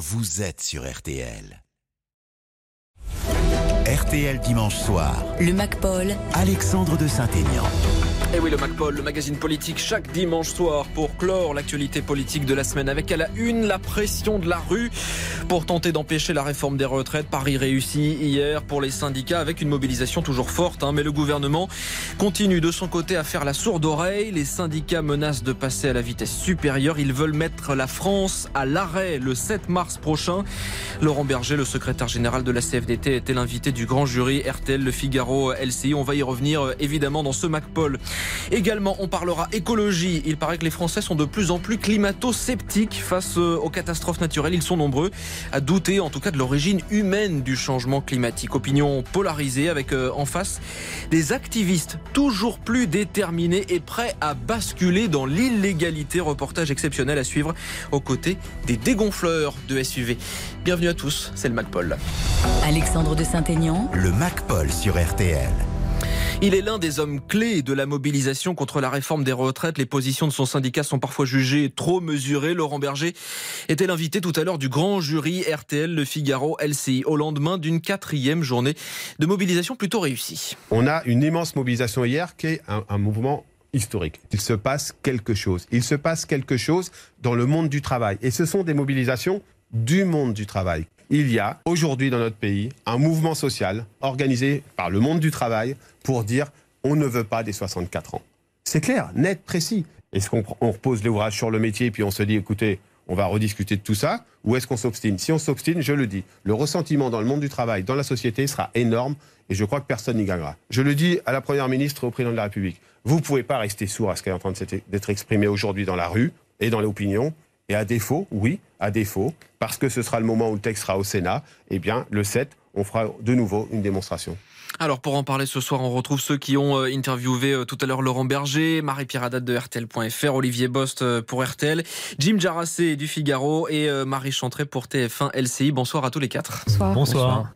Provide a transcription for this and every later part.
vous êtes sur RTL. RTL dimanche soir. Le MacPaul. Alexandre de Saint-Aignan. Et oui, le MacPaul, le magazine politique, chaque dimanche soir pour clore l'actualité politique de la semaine avec à la une la pression de la rue pour tenter d'empêcher la réforme des retraites. Paris réussi hier pour les syndicats avec une mobilisation toujours forte. Hein, mais le gouvernement continue de son côté à faire la sourde oreille. Les syndicats menacent de passer à la vitesse supérieure. Ils veulent mettre la France à l'arrêt le 7 mars prochain. Laurent Berger, le secrétaire général de la CFDT, était l'invité du grand jury RTL, Le Figaro, LCI. On va y revenir euh, évidemment dans ce MacPaul. Également, on parlera écologie. Il paraît que les Français sont de plus en plus climato-sceptiques face euh, aux catastrophes naturelles. Ils sont nombreux à douter, en tout cas, de l'origine humaine du changement climatique. Opinion polarisée avec euh, en face des activistes toujours plus déterminés et prêts à basculer dans l'illégalité. Reportage exceptionnel à suivre aux côtés des dégonfleurs de SUV. Bienvenue à tous, c'est le MacPaul. Alexandre de Saint-Aignan. Le MacPaul sur RTL. Il est l'un des hommes clés de la mobilisation contre la réforme des retraites. Les positions de son syndicat sont parfois jugées trop mesurées. Laurent Berger était l'invité tout à l'heure du grand jury RTL, Le Figaro, LCI, au lendemain d'une quatrième journée de mobilisation plutôt réussie. On a une immense mobilisation hier qui est un, mouvement historique. Il se passe quelque chose. Il se passe quelque chose dans le monde du travail. Et ce sont des mobilisations du monde du travail. Il y a aujourd'hui dans notre pays un mouvement social organisé par le monde du travail pour dire on ne veut pas des 64 ans. C'est clair, net, précis. Est-ce qu'on on repose l'ouvrage sur le métier puis on se dit écoutez, on va rediscuter de tout ça ou est-ce qu'on s'obstine? Si on s'obstine, je le dis, le ressentiment dans le monde du travail, dans la société sera énorme et je crois que personne n'y gagnera. Je le dis à la Première ministre et au Président de la République. Vous ne pouvez pas rester sourd à ce qui est en train d'être exprimé aujourd'hui dans la rue et dans l'opinion. Et à défaut, oui, à défaut, parce que ce sera le moment où le texte sera au Sénat, eh bien, le 7, on fera de nouveau une démonstration. Alors pour en parler ce soir, on retrouve ceux qui ont euh, interviewé euh, tout à l'heure Laurent Berger, Marie-Pierre Haddad de RTL.fr, Olivier Bost euh, pour RTL, Jim Jarassé du Figaro et Marie Chantré pour TF1 LCI. Bonsoir à tous les quatre. Bonsoir. Bonsoir.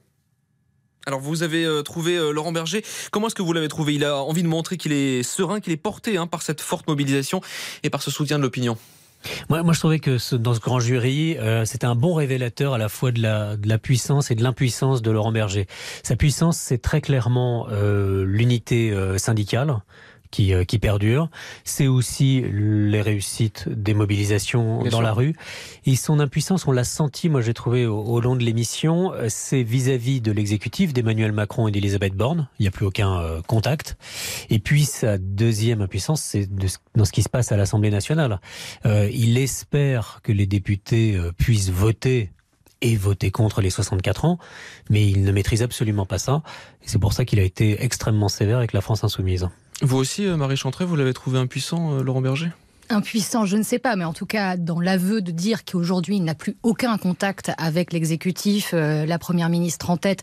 Alors vous avez trouvé Laurent Berger. Comment est-ce que vous l'avez trouvé? Il a envie de montrer qu'il est serein, qu'il est porté hein, par cette forte mobilisation et par ce soutien de l'opinion. Moi, moi, je trouvais que ce, dans ce grand jury, euh, c'était un bon révélateur à la fois de la, de la puissance et de l'impuissance de Laurent Berger. Sa puissance, c'est très clairement euh, l'unité euh, syndicale qui, euh, qui perdure. C'est aussi les réussites des mobilisations dans la rue. Et son impuissance, on l'a senti, moi j'ai trouvé au, long de l'émission, euh, c'est vis-à-vis de l'exécutif d'Emmanuel Macron et d'Elisabeth Borne. Il n'y a plus aucun euh, contact. Et puis sa deuxième impuissance, c'est dans ce qui se passe à l'Assemblée nationale. Euh, il espère que les députés puissent voter et voter contre les 64 ans, mais il ne maîtrise absolument pas ça. Et c'est pour ça qu'il a été extrêmement sévère avec la France insoumise. Vous aussi, euh, Marie Chantré, vous l'avez trouvé impuissant, euh, Laurent Berger? Impuissant, je ne sais pas, mais en tout cas, dans l'aveu de dire qu'aujourd'hui, il n'a plus aucun contact avec l'exécutif, euh, la première ministre en tête,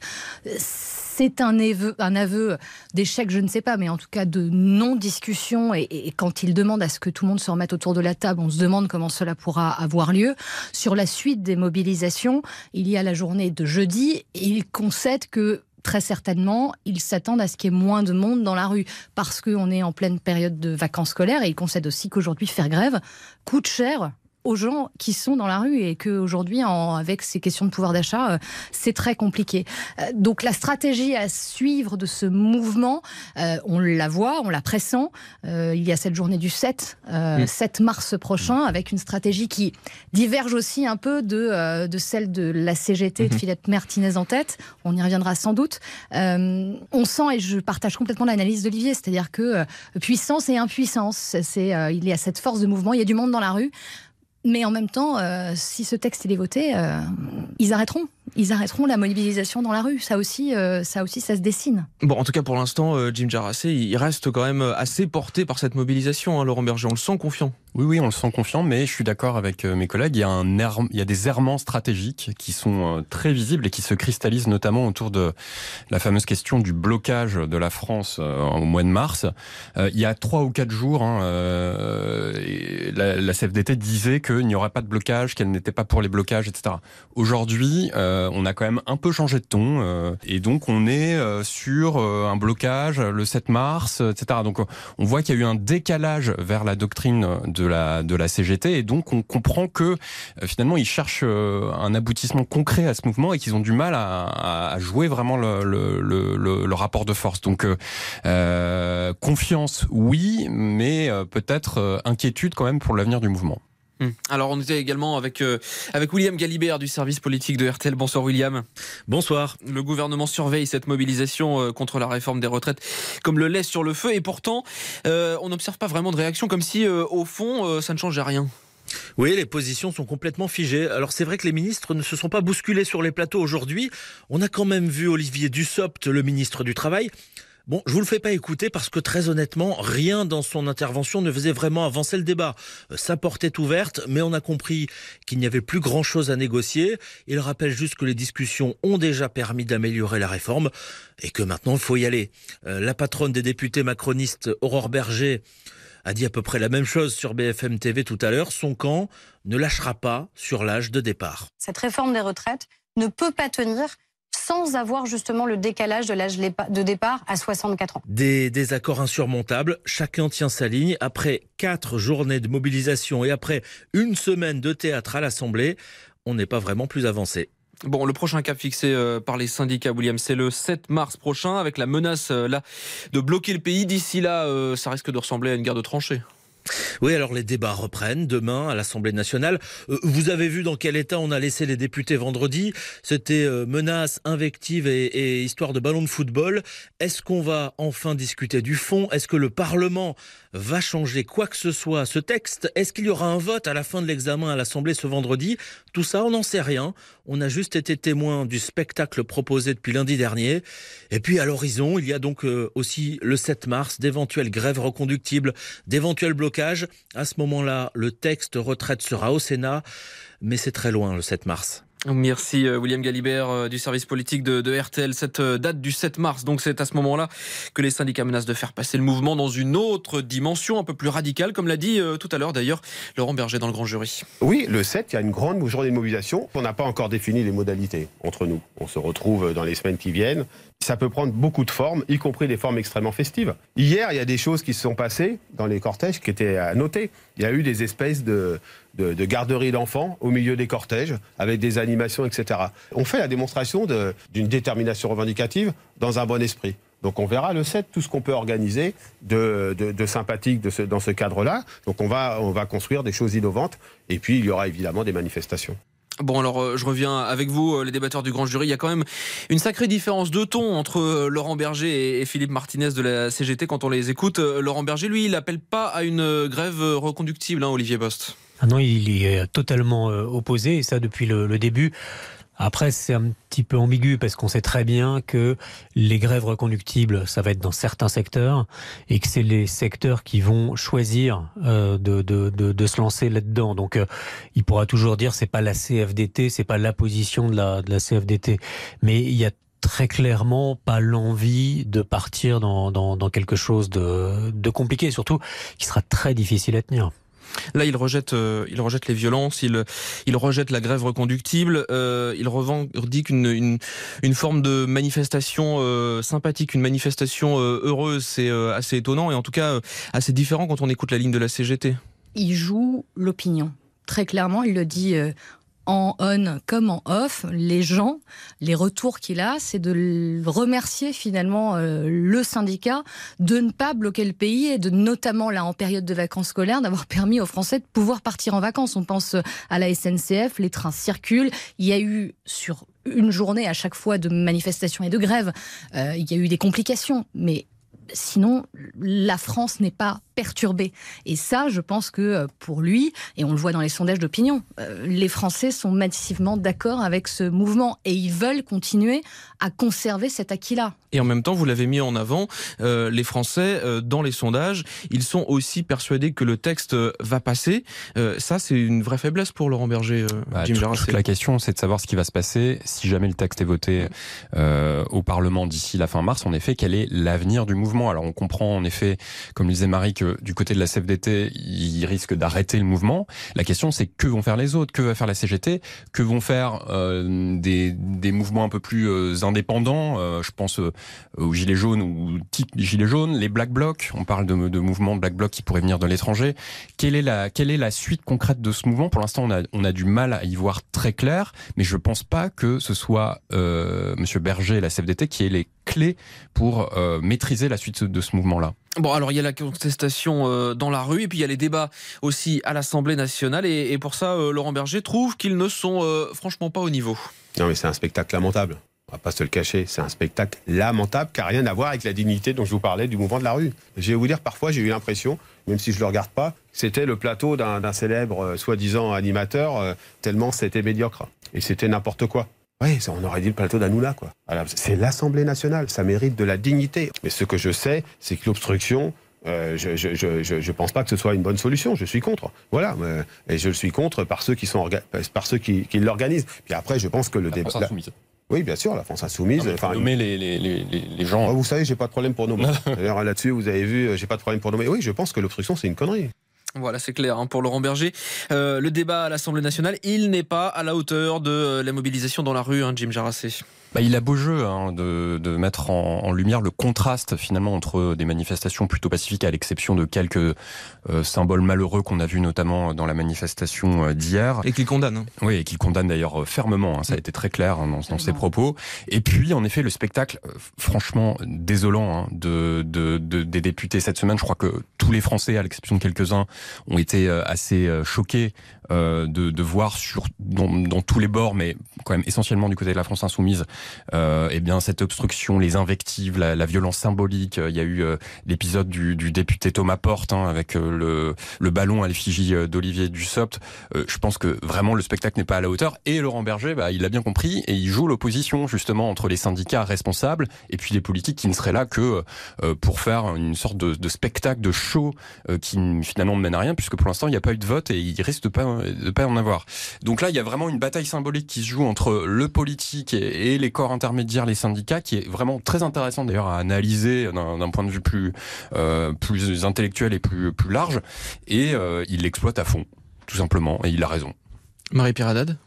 c'est un aveu, un aveu d'échec, je ne sais pas, mais en tout cas de non-discussion. Et, et, quand il demande à ce que tout le monde se remette autour de la table, on se demande comment cela pourra avoir lieu. Sur la suite des mobilisations, il y a la journée de jeudi, et il concède que très certainement, ils s'attendent à ce qu'il y ait moins de monde dans la rue parce qu'on est en pleine période de vacances scolaires et ils concèdent aussi qu'aujourd'hui faire grève coûte cher aux gens qui sont dans la rue et qu'aujourd'hui, avec ces questions de pouvoir d'achat, euh, c'est très compliqué. Euh, donc la stratégie à suivre de ce mouvement, euh, on la voit, on la pressent. il y a cette journée du 7, 7 mars prochain, avec une stratégie qui diverge aussi un peu de, de celle de la CGT de mhm. Philippe Martinez en tête. On y reviendra sans doute. on sent, et je partage complètement l'analyse d'Olivier, c'est-à-dire que puissance et impuissance, c'est il y a cette force de mouvement, il y a du monde dans la rue. Mais en même temps, euh, si ce texte est voté, euh, ils arrêteront ils arrêteront la mobilisation dans la rue. Ça aussi, euh, ça aussi, ça se dessine. Bon, en tout cas, pour l'instant, Jim Jarassé, il reste quand même assez porté par cette mobilisation, hein, Laurent Berger. On le sent confiant. Oui, oui, on le sent confiant, mais je suis d'accord avec euh, mes collègues. Il y a un il y a des errements stratégiques qui sont très visibles et qui se cristallisent notamment autour de la fameuse question du blocage de la France au mois de mars. il y a trois ou quatre jours, hein, la, la, CFDT disait qu'il n'y aurait pas de blocage, qu'elle n'était pas pour les blocages, etc. Aujourd'hui, euh, on a quand même un peu changé de ton euh, et donc on est euh, sur un blocage le 7 mars, etc. Donc on voit qu'il y a eu un décalage vers la doctrine de de la CGT et donc on comprend que finalement ils cherchent un aboutissement concret à ce mouvement et qu'ils ont du mal à, jouer vraiment le, rapport de force. Donc confiance, oui, mais peut-être inquiétude quand même pour l'avenir du mouvement. Hmm. Alors on était également avec, euh, avec William Galibert du service politique de RTL. Bonsoir William. Bonsoir. Le gouvernement surveille cette mobilisation euh, contre la réforme des retraites comme le lait sur le feu et pourtant euh, on n'observe pas vraiment de réaction comme si au fond ça ne changeait rien. Oui, les positions sont complètement figées. Alors c'est vrai que les ministres ne se sont pas bousculés sur les plateaux aujourd'hui. On a quand même vu Olivier Dussopt, le ministre du Travail, Bon, je vous le fais pas écouter parce que très honnêtement, rien dans son intervention ne faisait vraiment avancer le débat. Euh, sa porte est ouverte, mais on a compris qu'il n'y avait plus grand chose à négocier. Il rappelle juste que les discussions ont déjà permis d'améliorer la réforme et que maintenant il faut y aller. Euh, la patronne des députés macronistes, Aurore Berger, a dit à peu près la même chose sur BFM TV tout à l'heure. Son camp ne lâchera pas sur l'âge de départ. Cette réforme des retraites ne peut pas tenir sans avoir justement le décalage de l'âge de départ à 64 ans. Des désaccords insurmontables, chacun tient sa ligne. Après quatre journées de mobilisation et après une semaine de théâtre à l'Assemblée, on n'est pas vraiment plus avancé. Bon, le prochain cap fixé euh, par les syndicats, William, c'est le 7 mars prochain, avec la menace euh, là de bloquer le pays. D'ici là, euh, ça risque de ressembler à une guerre de tranchées. Oui, alors les débats reprennent demain à l'Assemblée nationale. Euh, vous avez vu dans quel état on a laissé les députés vendredi. C'était euh, menaces, invectives et, et, histoire de ballon de football. Est-ce qu'on va enfin discuter du fond? Est-ce que le Parlement va changer quoi que ce soit ce texte Est-ce qu'il y aura un vote à la fin de l'examen à l'Assemblée ce vendredi? Tout ça, on n'en sait rien. On a juste été témoin du spectacle proposé depuis lundi dernier. Et puis à l'horizon, il y a donc euh, aussi le 7 mars d'éventuelles grèves reconductibles, d'éventuels blocages. À ce moment-là, le texte retraite sera au Sénat, mais c'est très loin le 7 mars. Merci euh, William Galibert euh, du service politique de, RTL. Cette euh, date du 7 mars, donc c'est à ce moment-là que les syndicats menacent de faire passer le mouvement dans une autre dimension, un peu plus radicale, comme l'a dit tout à l'heure d'ailleurs Laurent Berger dans le grand jury. Oui, le 7, il y a une grande journée de mobilisation. On n'a pas encore défini les modalités entre nous. On se retrouve dans les semaines qui viennent ça peut prendre beaucoup de formes, y compris des formes extrêmement festives. Hier, il y a des choses qui se sont passées dans les cortèges qui étaient à noter. Il y a eu des espèces de, de, de garderies d'enfants au milieu des cortèges, avec des animations, etc. On fait la démonstration d'une détermination revendicative dans un bon esprit. Donc on verra le 7 tout ce qu'on peut organiser de, sympathique dans ce cadre-là. Donc on va, on va construire des choses innovantes. Et puis il y aura évidemment des manifestations. Bon alors euh, je reviens avec vous euh, les débatteurs du grand jury. Il y a quand même une sacrée différence de ton entre euh, Laurent Berger et Philippe Martinez de la CGT quand on les écoute. Laurent Berger lui il n'appelle pas à une grève reconductible hein, Olivier Bost. Ah non il est totalement opposé et ça depuis le début. Après, c'est un petit peu ambigu parce qu'on sait très bien que les grèves reconductibles, ça va être dans certains secteurs et que c'est les secteurs qui vont choisir euh, de, de, de, de, se lancer là-dedans. Donc, euh, il pourra toujours dire c'est pas la CFDT, c'est pas la position de la, de la CFDT, mais il y a très clairement pas l'envie de partir dans, dans, dans quelque chose de, de compliqué, surtout qui sera très difficile à tenir. Là, il rejette, euh, il rejette les violences, il, il rejette la grève reconductible, euh, il revendique une, une, forme de manifestation euh, sympathique, une manifestation heureuse. C'est assez étonnant et en tout cas assez différent quand on écoute la ligne de la CGT. Il joue l'opinion. Très clairement, il le dit en on comme en off, les gens, les retours qu'il a, c'est de remercier finalement euh, le syndicat de ne pas bloquer le pays et de notamment là en période de vacances scolaires d'avoir permis aux Français de pouvoir partir en vacances. On pense à la SNCF, les trains circulent. Il y a eu sur une journée à chaque fois de manifestations et de grèves, euh, il y a eu des complications, mais sinon la France n'est pas perturbé. Et ça, je pense que euh, pour lui, et on le voit dans les sondages d'opinion, euh, les Français sont massivement d'accord avec ce mouvement et ils veulent continuer à conserver cet acquis-là. Et en même temps, vous l'avez mis en avant, euh, les Français, dans les sondages, ils sont aussi persuadés que le texte va passer. ça, c'est une vraie faiblesse pour Laurent Berger, bah, Jim La question, c'est de savoir ce qui va se passer si jamais le texte est voté au Parlement d'ici la fin mars. En effet, quel est l'avenir du mouvement? Alors, on comprend en effet, comme le disait Marie, du côté de la CFDT, ils risquent d'arrêter le mouvement. La question, c'est que vont faire les autres Que va faire la CGT Que vont faire euh, des, des, mouvements un peu plus euh, indépendants euh, Je pense aux Gilets jaunes ou type Gilets jaunes, les Black Blocs. On parle de, de mouvements Black Blocs qui pourraient venir de l'étranger. Quelle est la quelle est la suite concrète de ce mouvement? Pour l'instant, on a, on a du mal à y voir très clair, mais je pense pas que ce soit euh, Monsieur Berger et la CFDT qui ait les clés pour euh, maîtriser la suite de ce mouvement-là. Bon, alors il y a la contestation euh, dans la rue et puis il y a les débats aussi à l'Assemblée nationale et, pour ça, euh, Laurent Berger trouve qu'ils ne sont euh, franchement pas au niveau. Non, mais c'est un spectacle lamentable. On va pas se le cacher, c'est un spectacle lamentable qui n'a rien à voir avec la dignité dont je vous parlais du mouvement de la rue. Je vais vous dire, parfois j'ai eu l'impression, même si je le regarde pas, c'était le plateau d'un célèbre soi-disant animateur, tellement c'était médiocre. Et c'était n'importe quoi. Oui, on aurait dit le plateau d'Anoula, quoi. C'est l'Assemblée nationale, ça mérite de la dignité. Mais ce que je sais, c'est que l'obstruction, euh, je, je, je, je, pense pas que ce soit une bonne solution. Je suis contre. Voilà. Euh, et je le suis contre par ceux qui sont par ceux qui, qui l'organisent. Puis après, je pense que le débat. Oui, bien sûr, la France insoumise. Non, enfin, nommer les, les, les, les gens. Oh, vous savez, j'ai pas de problème pour nommer. D'ailleurs, là-dessus, vous avez vu, j'ai pas de problème pour nommer. Oui, je pense que l'obstruction, c'est une connerie. Voilà, c'est clair hein, pour Laurent Berger. Euh, le débat à l'Assemblée nationale, il n'est pas à la hauteur de la mobilisation dans la rue, hein, Jim Jarassé. Bah, il a beau jeu hein, de, de, mettre en, en, lumière le contraste finalement entre des manifestations plutôt pacifiques, à l'exception de quelques euh, symboles malheureux qu'on a vus notamment dans la manifestation euh, d'hier. Et qu'il condamne. Hein. Oui, et qu'il condamne d'ailleurs euh, fermement. Hein, ça a été très clair hein, dans, dans, ses propos. Et puis, en effet, le spectacle, euh, franchement désolant hein, de, de, de, des députés cette semaine. Je crois que tous les Français, à l'exception de quelques-uns, ont été assez choqués de, de, voir sur dans, dans, tous les bords, mais quand même essentiellement du côté de la France insoumise, euh, eh bien cette obstruction, les invectives, la, la violence symbolique. Il y a eu euh, l'épisode du, du, député Thomas Porte hein, avec euh, le, le, ballon à l'effigie euh, d'Olivier Dussopt. Euh, je pense que vraiment le spectacle n'est pas à la hauteur. Et Laurent Berger, bah, il l'a bien compris et il joue l'opposition justement entre les syndicats responsables et puis les politiques qui ne seraient là que pour faire une sorte de, de spectacle, de show qui finalement ne mène à rien puisque pour l'instant il n'y a pas eu de vote et il risque de pas de pas en avoir. Donc là il y a vraiment une bataille symbolique qui se joue entre le politique et, et les corps intermédiaires, les syndicats, qui est vraiment très intéressant d'ailleurs à analyser d'un point de vue plus euh, plus intellectuel et plus plus large. Et euh, il l'exploite à fond, tout simplement, et il a raison. Marie-Pierre Haddad?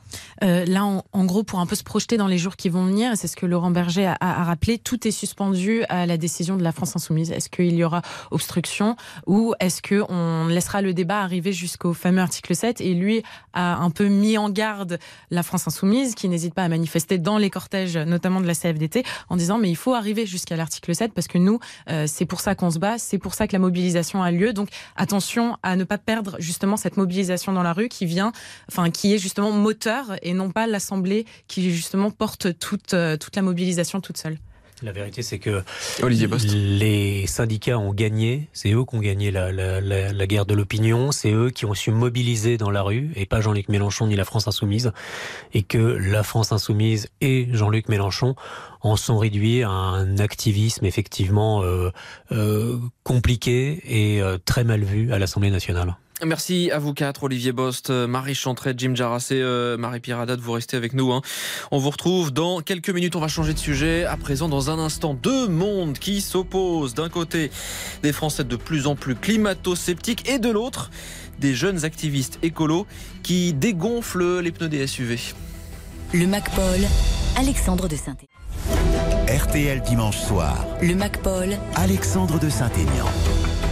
Euh, là, en, gros, pour un peu se projeter dans les jours qui vont venir, c'est ce que Laurent Berger a, a, rappelé, tout est suspendu à la décision de la France insoumise. Est-ce qu'il y aura obstruction ou est-ce qu'on laissera le débat arriver jusqu'au fameux article 7 Et lui a un peu mis en garde la France insoumise, qui n'hésite pas à manifester dans les cortèges, notamment de la CFDT, en disant mais il faut arriver jusqu'à l'article 7 parce que nous, euh, c'est pour ça qu'on se bat, c'est pour ça que la mobilisation a lieu. Donc attention à ne pas perdre justement cette mobilisation dans la rue qui vient, enfin qui est justement moteur et non pas l'Assemblée qui justement porte toute, euh, toute la mobilisation toute seule. La vérité, c'est que Olivier Post. les syndicats ont gagné. C'est eux qui ont gagné la, la, la, la guerre de l'opinion. C'est eux qui ont su mobiliser dans la rue, et pas Jean-Luc Mélenchon ni la France insoumise. Et que la France insoumise et Jean-Luc Mélenchon en sont réduits à un activisme effectivement euh, euh, compliqué et euh, très mal vu à l'Assemblée nationale. Merci à vous quatre, Olivier Bost, Marie Chantret, Jim Jarassé, euh, Marie-Pierre Haddad, vous restez avec nous. Hein. On vous retrouve dans quelques minutes, on va changer de sujet. À présent, dans un instant, deux mondes qui s'opposent. D'un côté, des Français de plus en plus climato-sceptiques et de l'autre, des jeunes activistes écolos qui dégonflent les pneus des SUV. Le MacPol, Alexandre de saint RTL dimanche soir. Le MacPol, Alexandre de Saint-Aignan.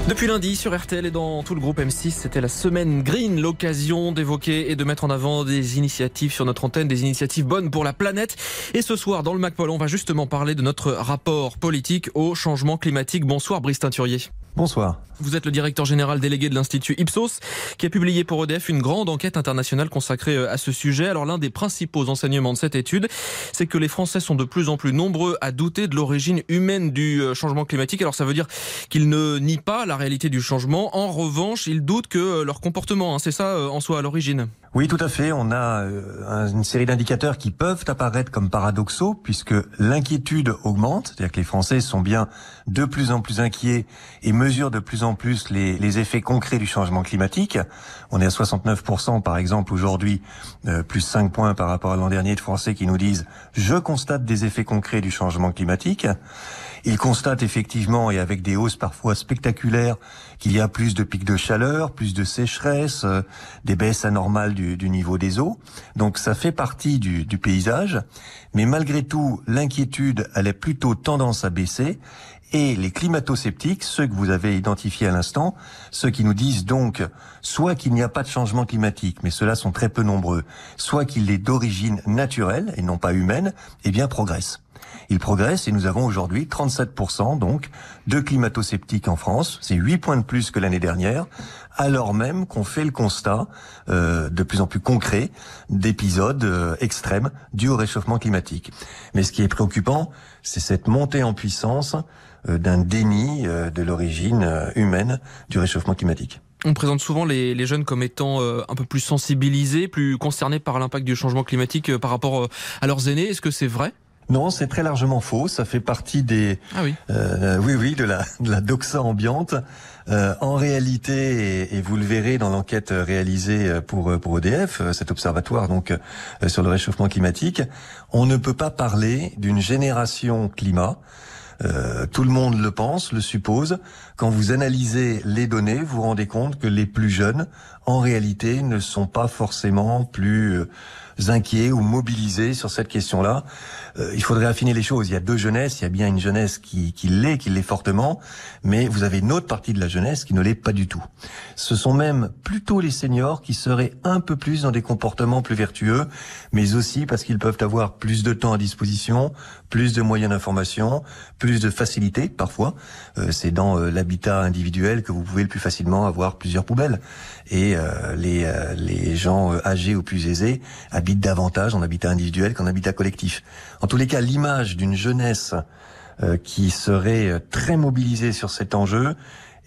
Depuis lundi, sur RTL et dans tout le groupe M6, c'était la semaine Green, l'occasion d'évoquer et de mettre en avant des initiatives sur notre antenne, des initiatives bonnes pour la planète. Et ce soir, dans le MacPol, on va justement parler de notre rapport politique au changement climatique. Bonsoir, Brice Teinturier. Bonsoir. Vous êtes le directeur général délégué de l'Institut Ipsos, qui a publié pour EDF une grande enquête internationale consacrée à ce sujet. Alors l'un des principaux enseignements de cette étude, c'est que les Français sont de plus en plus nombreux à douter de l'origine humaine du changement climatique. Alors ça veut dire qu'ils ne nient pas la réalité du changement. En revanche, ils doutent que leur comportement, hein, c'est ça en soit à l'origine. Oui, tout à fait. On a une série d'indicateurs qui peuvent apparaître comme paradoxaux, puisque l'inquiétude augmente, c'est-à-dire que les Français sont bien de plus en plus inquiets et mesurent de plus en plus les, les effets concrets du changement climatique. On est à 69% par exemple aujourd'hui, euh, plus 5 points par rapport à l'an dernier de Français qui nous disent « je constate des effets concrets du changement climatique ». Il constate effectivement, et avec des hausses parfois spectaculaires, qu'il y a plus de pics de chaleur, plus de sécheresse, euh, des baisses anormales du, du, niveau des eaux. Donc ça fait partie du, du paysage. Mais malgré tout, l'inquiétude, elle plutôt tendance à baisser. Et les climato-sceptiques, ceux que vous avez identifiés à l'instant, ceux qui nous disent donc soit qu'il n'y a pas de changement climatique, mais ceux-là sont très peu nombreux, soit qu'il est d'origine naturelle et non pas humaine, eh bien progressent. Il progresse et nous avons aujourd'hui 37% donc de climato-sceptiques en France. C'est 8 points de plus que l'année dernière, alors même qu'on fait le constat euh, de plus en plus concret d'épisodes euh, extrêmes dus au réchauffement climatique. Mais ce qui est préoccupant, c'est cette montée en puissance d'un déni euh, de l'origine euh, humaine du réchauffement climatique. On présente souvent les, les jeunes comme étant euh, un peu plus sensibilisés, plus concernés par l'impact du changement climatique euh, par rapport euh, à leurs aînés. Est-ce que c'est vrai? Non, c'est très largement faux. Ça fait partie des, ah oui, euh, oui, oui, de la, de la doxa ambiante. Euh, en réalité, et, et, vous le verrez dans l'enquête réalisée pour pour EDF, cet observatoire donc euh, sur le réchauffement climatique, on ne peut pas parler d'une génération climat. Euh, tout le monde le pense, le suppose. Quand vous analysez les données, vous vous rendez compte que les plus jeunes, en réalité, ne sont pas forcément plus euh, inquiets ou mobilisés sur cette question-là. Euh, il faudrait affiner les choses. Il y a deux jeunesses. Il y a bien une jeunesse qui, qui l'est, qui l'est fortement, mais vous avez une autre partie de la jeunesse qui ne l'est pas du tout. Ce sont même plutôt les seniors qui seraient un peu plus dans des comportements plus vertueux, mais aussi parce qu'ils peuvent avoir plus de temps à disposition, plus de moyens d'information, plus de facilité parfois. Euh, C'est dans euh, l'habitat individuel que vous pouvez le plus facilement avoir plusieurs poubelles. Et euh, les, euh, les gens âgés ou plus aisés habitent davantage en habitat individuel qu'en habitat collectif. En tous les cas, l'image d'une jeunesse euh, qui serait très mobilisée sur cet enjeu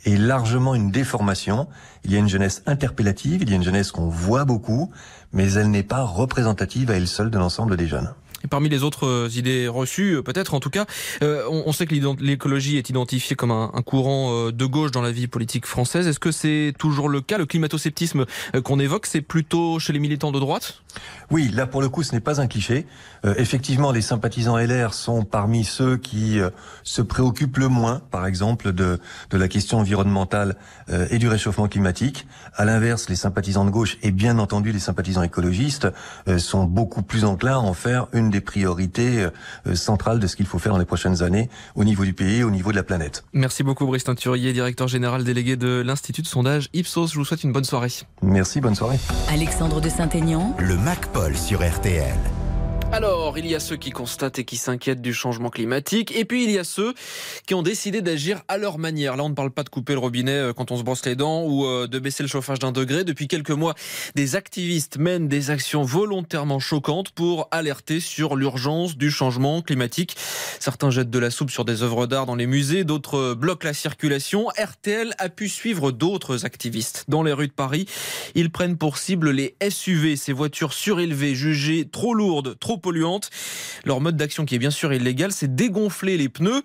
est largement une déformation. Il y a une jeunesse interpellative, il y a une jeunesse qu'on voit beaucoup, mais elle n'est pas représentative à elle seule de l'ensemble des jeunes. Parmi les autres idées reçues, peut-être en tout cas, euh, on, sait que l'écologie est identifiée comme un, courant de gauche dans la vie politique française. Est-ce que c'est toujours le cas? Le climato-sceptisme qu'on évoque, c'est plutôt chez les militants de droite? Oui, là pour le coup, ce n'est pas un cliché. Euh, effectivement, les sympathisants LR sont parmi ceux qui euh, se préoccupent le moins, par exemple, de, de la question environnementale euh, et du réchauffement climatique. À l'inverse, les sympathisants de gauche et bien entendu les sympathisants écologistes euh, sont beaucoup plus enclins à en faire une des priorités euh, centrales de ce qu'il faut faire dans les prochaines années au niveau du pays et au niveau de la planète. Merci beaucoup Brice Teinturier, directeur général délégué de l'Institut de sondage Ipsos. Je vous souhaite une bonne soirée. Merci, bonne soirée. Alexandre de Saint-Aignan. Le MacPol sur RTL. Alors, il y a ceux qui constatent et qui s'inquiètent du changement climatique, et puis il y a ceux qui ont décidé d'agir à leur manière. Là, on ne parle pas de couper le robinet euh, quand on se brosse les dents ou euh, de baisser le chauffage d'un degré. Depuis quelques mois, des activistes mènent des actions volontairement choquantes pour alerter sur l'urgence du changement climatique. Certains jettent de la soupe sur des œuvres d'art dans les musées, d'autres bloquent la circulation. RTL a pu suivre d'autres activistes dans les rues de Paris. Ils prennent pour cible les SUV, ces voitures surélevées, jugées trop lourdes, trop polluantes. Leur mode d'action, qui est bien sûr illégal, c'est dégonfler les pneus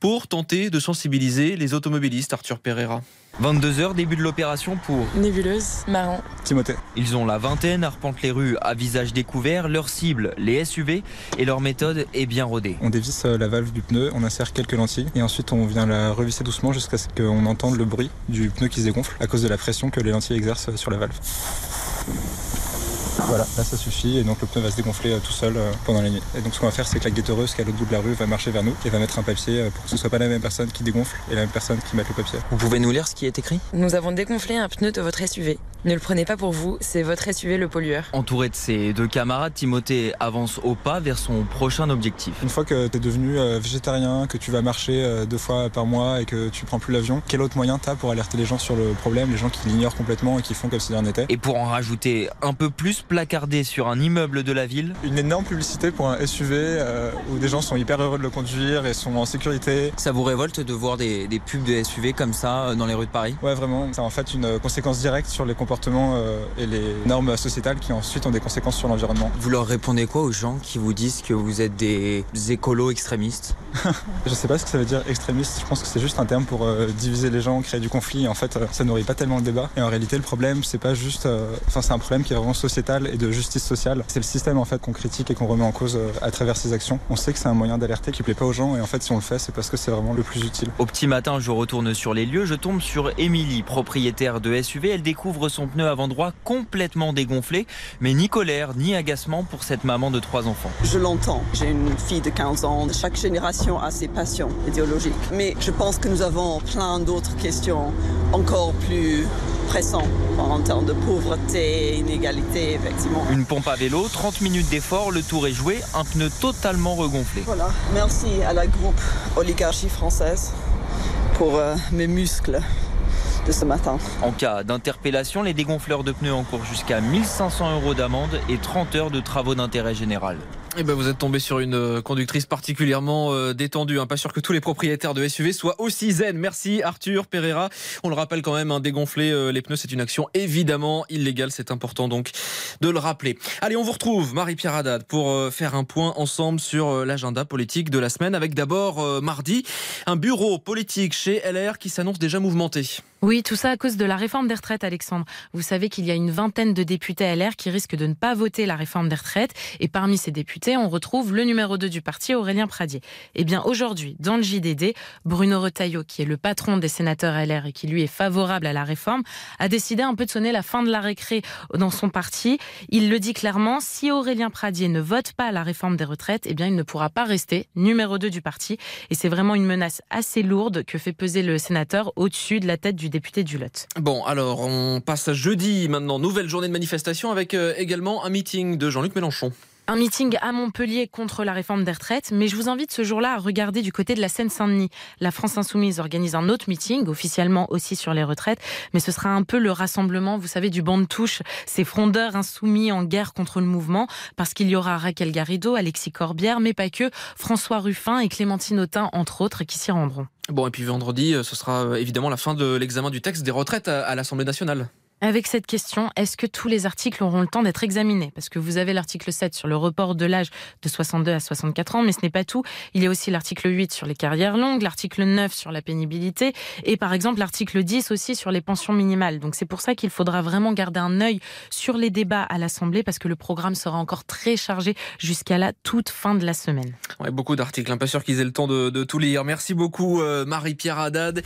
pour tenter de sensibiliser les automobilistes. Arthur Pereira. 22h, début de l'opération pour Nébuleuse, Marron, Timothée. Ils ont la vingtaine, arpentent les rues à visage découvert. Leur cible, les SUV, et leur méthode est bien rodée. On dévisse la valve du pneu, on insère quelques lentilles et ensuite on vient la revisser doucement jusqu'à ce qu'on entende le bruit du pneu qui se dégonfle à cause de la pression que les lentilles exercent sur la valve. Voilà, là ça suffit et donc le pneu va se dégonfler tout seul pendant la nuit. Et donc ce qu'on va faire c'est que la guettereuse qui est à l'autre bout de la rue va marcher vers nous et va mettre un papier pour que ce soit pas la même personne qui dégonfle et la même personne qui mette le papier. Vous pouvez nous lire ce qui est écrit? Nous avons dégonflé un pneu de votre SUV. Ne le prenez pas pour vous, c'est votre SUV le pollueur. Entouré de ses deux camarades, Timothée avance au pas vers son prochain objectif. Une fois que tu es devenu végétarien, que tu vas marcher deux fois par mois et que tu prends plus l'avion, quel autre moyen t'as pour alerter les gens sur le problème, les gens qui l'ignorent complètement et qui font comme si rien n'était Et pour en rajouter un peu plus, placardé sur un immeuble de la ville. Une énorme publicité pour un SUV euh, où des gens sont hyper heureux de le conduire et sont en sécurité. Ça vous révolte de voir des, des pubs de SUV comme ça dans les rues de Paris? Ouais, vraiment. C'est en fait une conséquence directe sur les comportements comportements euh, et les normes sociétales qui ensuite ont des conséquences sur l'environnement. Vous leur répondez quoi aux gens qui vous disent que vous êtes des écolos extrémistes Je sais pas ce que ça veut dire extrémiste, je pense que c'est juste un terme pour euh, diviser les gens, créer du conflit. En fait, euh, ça nourrit pas tellement le débat. Et en réalité, le problème, c'est pas juste. euh, Enfin, c'est un problème qui est vraiment sociétal et de justice sociale. C'est le système en fait qu'on critique et qu'on remet en cause euh, à travers ses actions. On sait que c'est un moyen d'alerter qui plaît pas aux gens et en fait, si on le fait, c'est parce que c'est vraiment le plus utile. Au petit matin, je retourne sur les lieux, je tombe sur Émilie, propriétaire de SUV. Elle découvre son pneu avant droit complètement dégonflé, mais ni colère ni agacement pour cette maman de trois enfants. Je l'entends. J'ai une fille de 15 ans. Chaque génération a ses passions idéologiques. Mais je pense que nous avons plein d'autres questions encore plus pressantes en termes de pauvreté, inégalité, effectivement. Une pompe à vélo, 30 minutes d'effort, le tour est joué, un pneu totalement regonflé. Voilà. Merci à la groupe Oligarchie française pour euh, mes muscles En cas d'interpellation, les dégonfleurs de pneus encourent jusqu'à 1500 euros d'amende et 30 heures de travaux d'intérêt général. Eh ben vous êtes tombé sur une euh, conductrice particulièrement euh, détendue. Hein. Pas sûr que tous les propriétaires de SUV soient aussi zen. Merci Arthur Pereira. On le rappelle quand même, dégonfler euh, les pneus, c'est une action évidemment illégale. C'est important donc de le rappeler. Allez, on vous retrouve, Marie-Pierre Haddad, pour faire un point ensemble sur l'agenda politique de la semaine. Avec d'abord mardi, un bureau politique chez LR qui s'annonce déjà mouvementé. Oui, tout ça à cause de la réforme des retraites, Alexandre. Vous savez qu'il y a une vingtaine de députés LR qui risquent de ne pas voter la réforme des retraites. Et parmi ces députés, on retrouve le numéro 2 du parti, Aurélien Pradier. Eh bien, aujourd'hui, dans le JDD, Bruno Retailleau, qui est le patron des sénateurs LR et qui lui est favorable à la réforme, a décidé un peu de sonner la fin de la récré dans son parti. Il le dit clairement, si Aurélien Pradier ne vote pas la réforme des retraites, eh bien, il ne pourra pas rester numéro 2 du parti. Et c'est vraiment une menace assez lourde que fait peser le sénateur au-dessus de la tête du député du Lot. Bon, alors on passe à jeudi maintenant. Nouvelle journée de manifestation avec euh, également un meeting de Jean-Luc Mélenchon. Un meeting à Montpellier contre la réforme des retraites, mais je vous invite ce jour-là à regarder du côté de la Seine-Saint-Denis. La France Insoumise organise un autre meeting, officiellement aussi sur les retraites, mais ce sera un peu le rassemblement, vous savez, du banc de touche, ces frondeurs insoumis en guerre contre le mouvement, parce qu'il y aura Raquel Garrido, Alexis Corbière, mais pas que, François Ruffin et Clémentine Autain, entre autres, qui s'y rendront. Bon, et puis vendredi, euh, ce sera euh, évidemment la fin de l'examen du texte des retraites à, à l'Assemblée nationale. Avec cette question, est-ce que tous les articles auront le temps d'être examinés? Parce que vous avez l'article 7 sur le report de l'âge de 62 à 64 ans, mais ce n'est pas tout. Il y a aussi l'article 8 sur les carrières longues, l'article 9 sur la pénibilité et par exemple l'article 10 aussi sur les pensions minimales. Donc c'est pour ça qu'il faudra vraiment garder un œil sur les débats à l'Assemblée parce que le programme sera encore très chargé jusqu'à la toute fin de la semaine. Ouais, beaucoup d'articles, hein. pas sûr qu'ils aient le temps de, tout lire. Merci beaucoup euh, Marie-Pierre Haddad.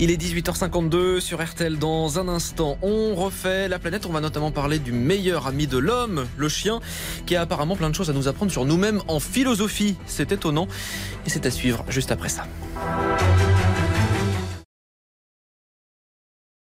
Il est 18h52 sur RTL dans un instant. On la planète, on va notamment parler du meilleur ami de l'homme, le chien, qui a apparemment plein de choses à nous apprendre sur nous-mêmes en philosophie. C'est étonnant et c'est à suivre juste après ça.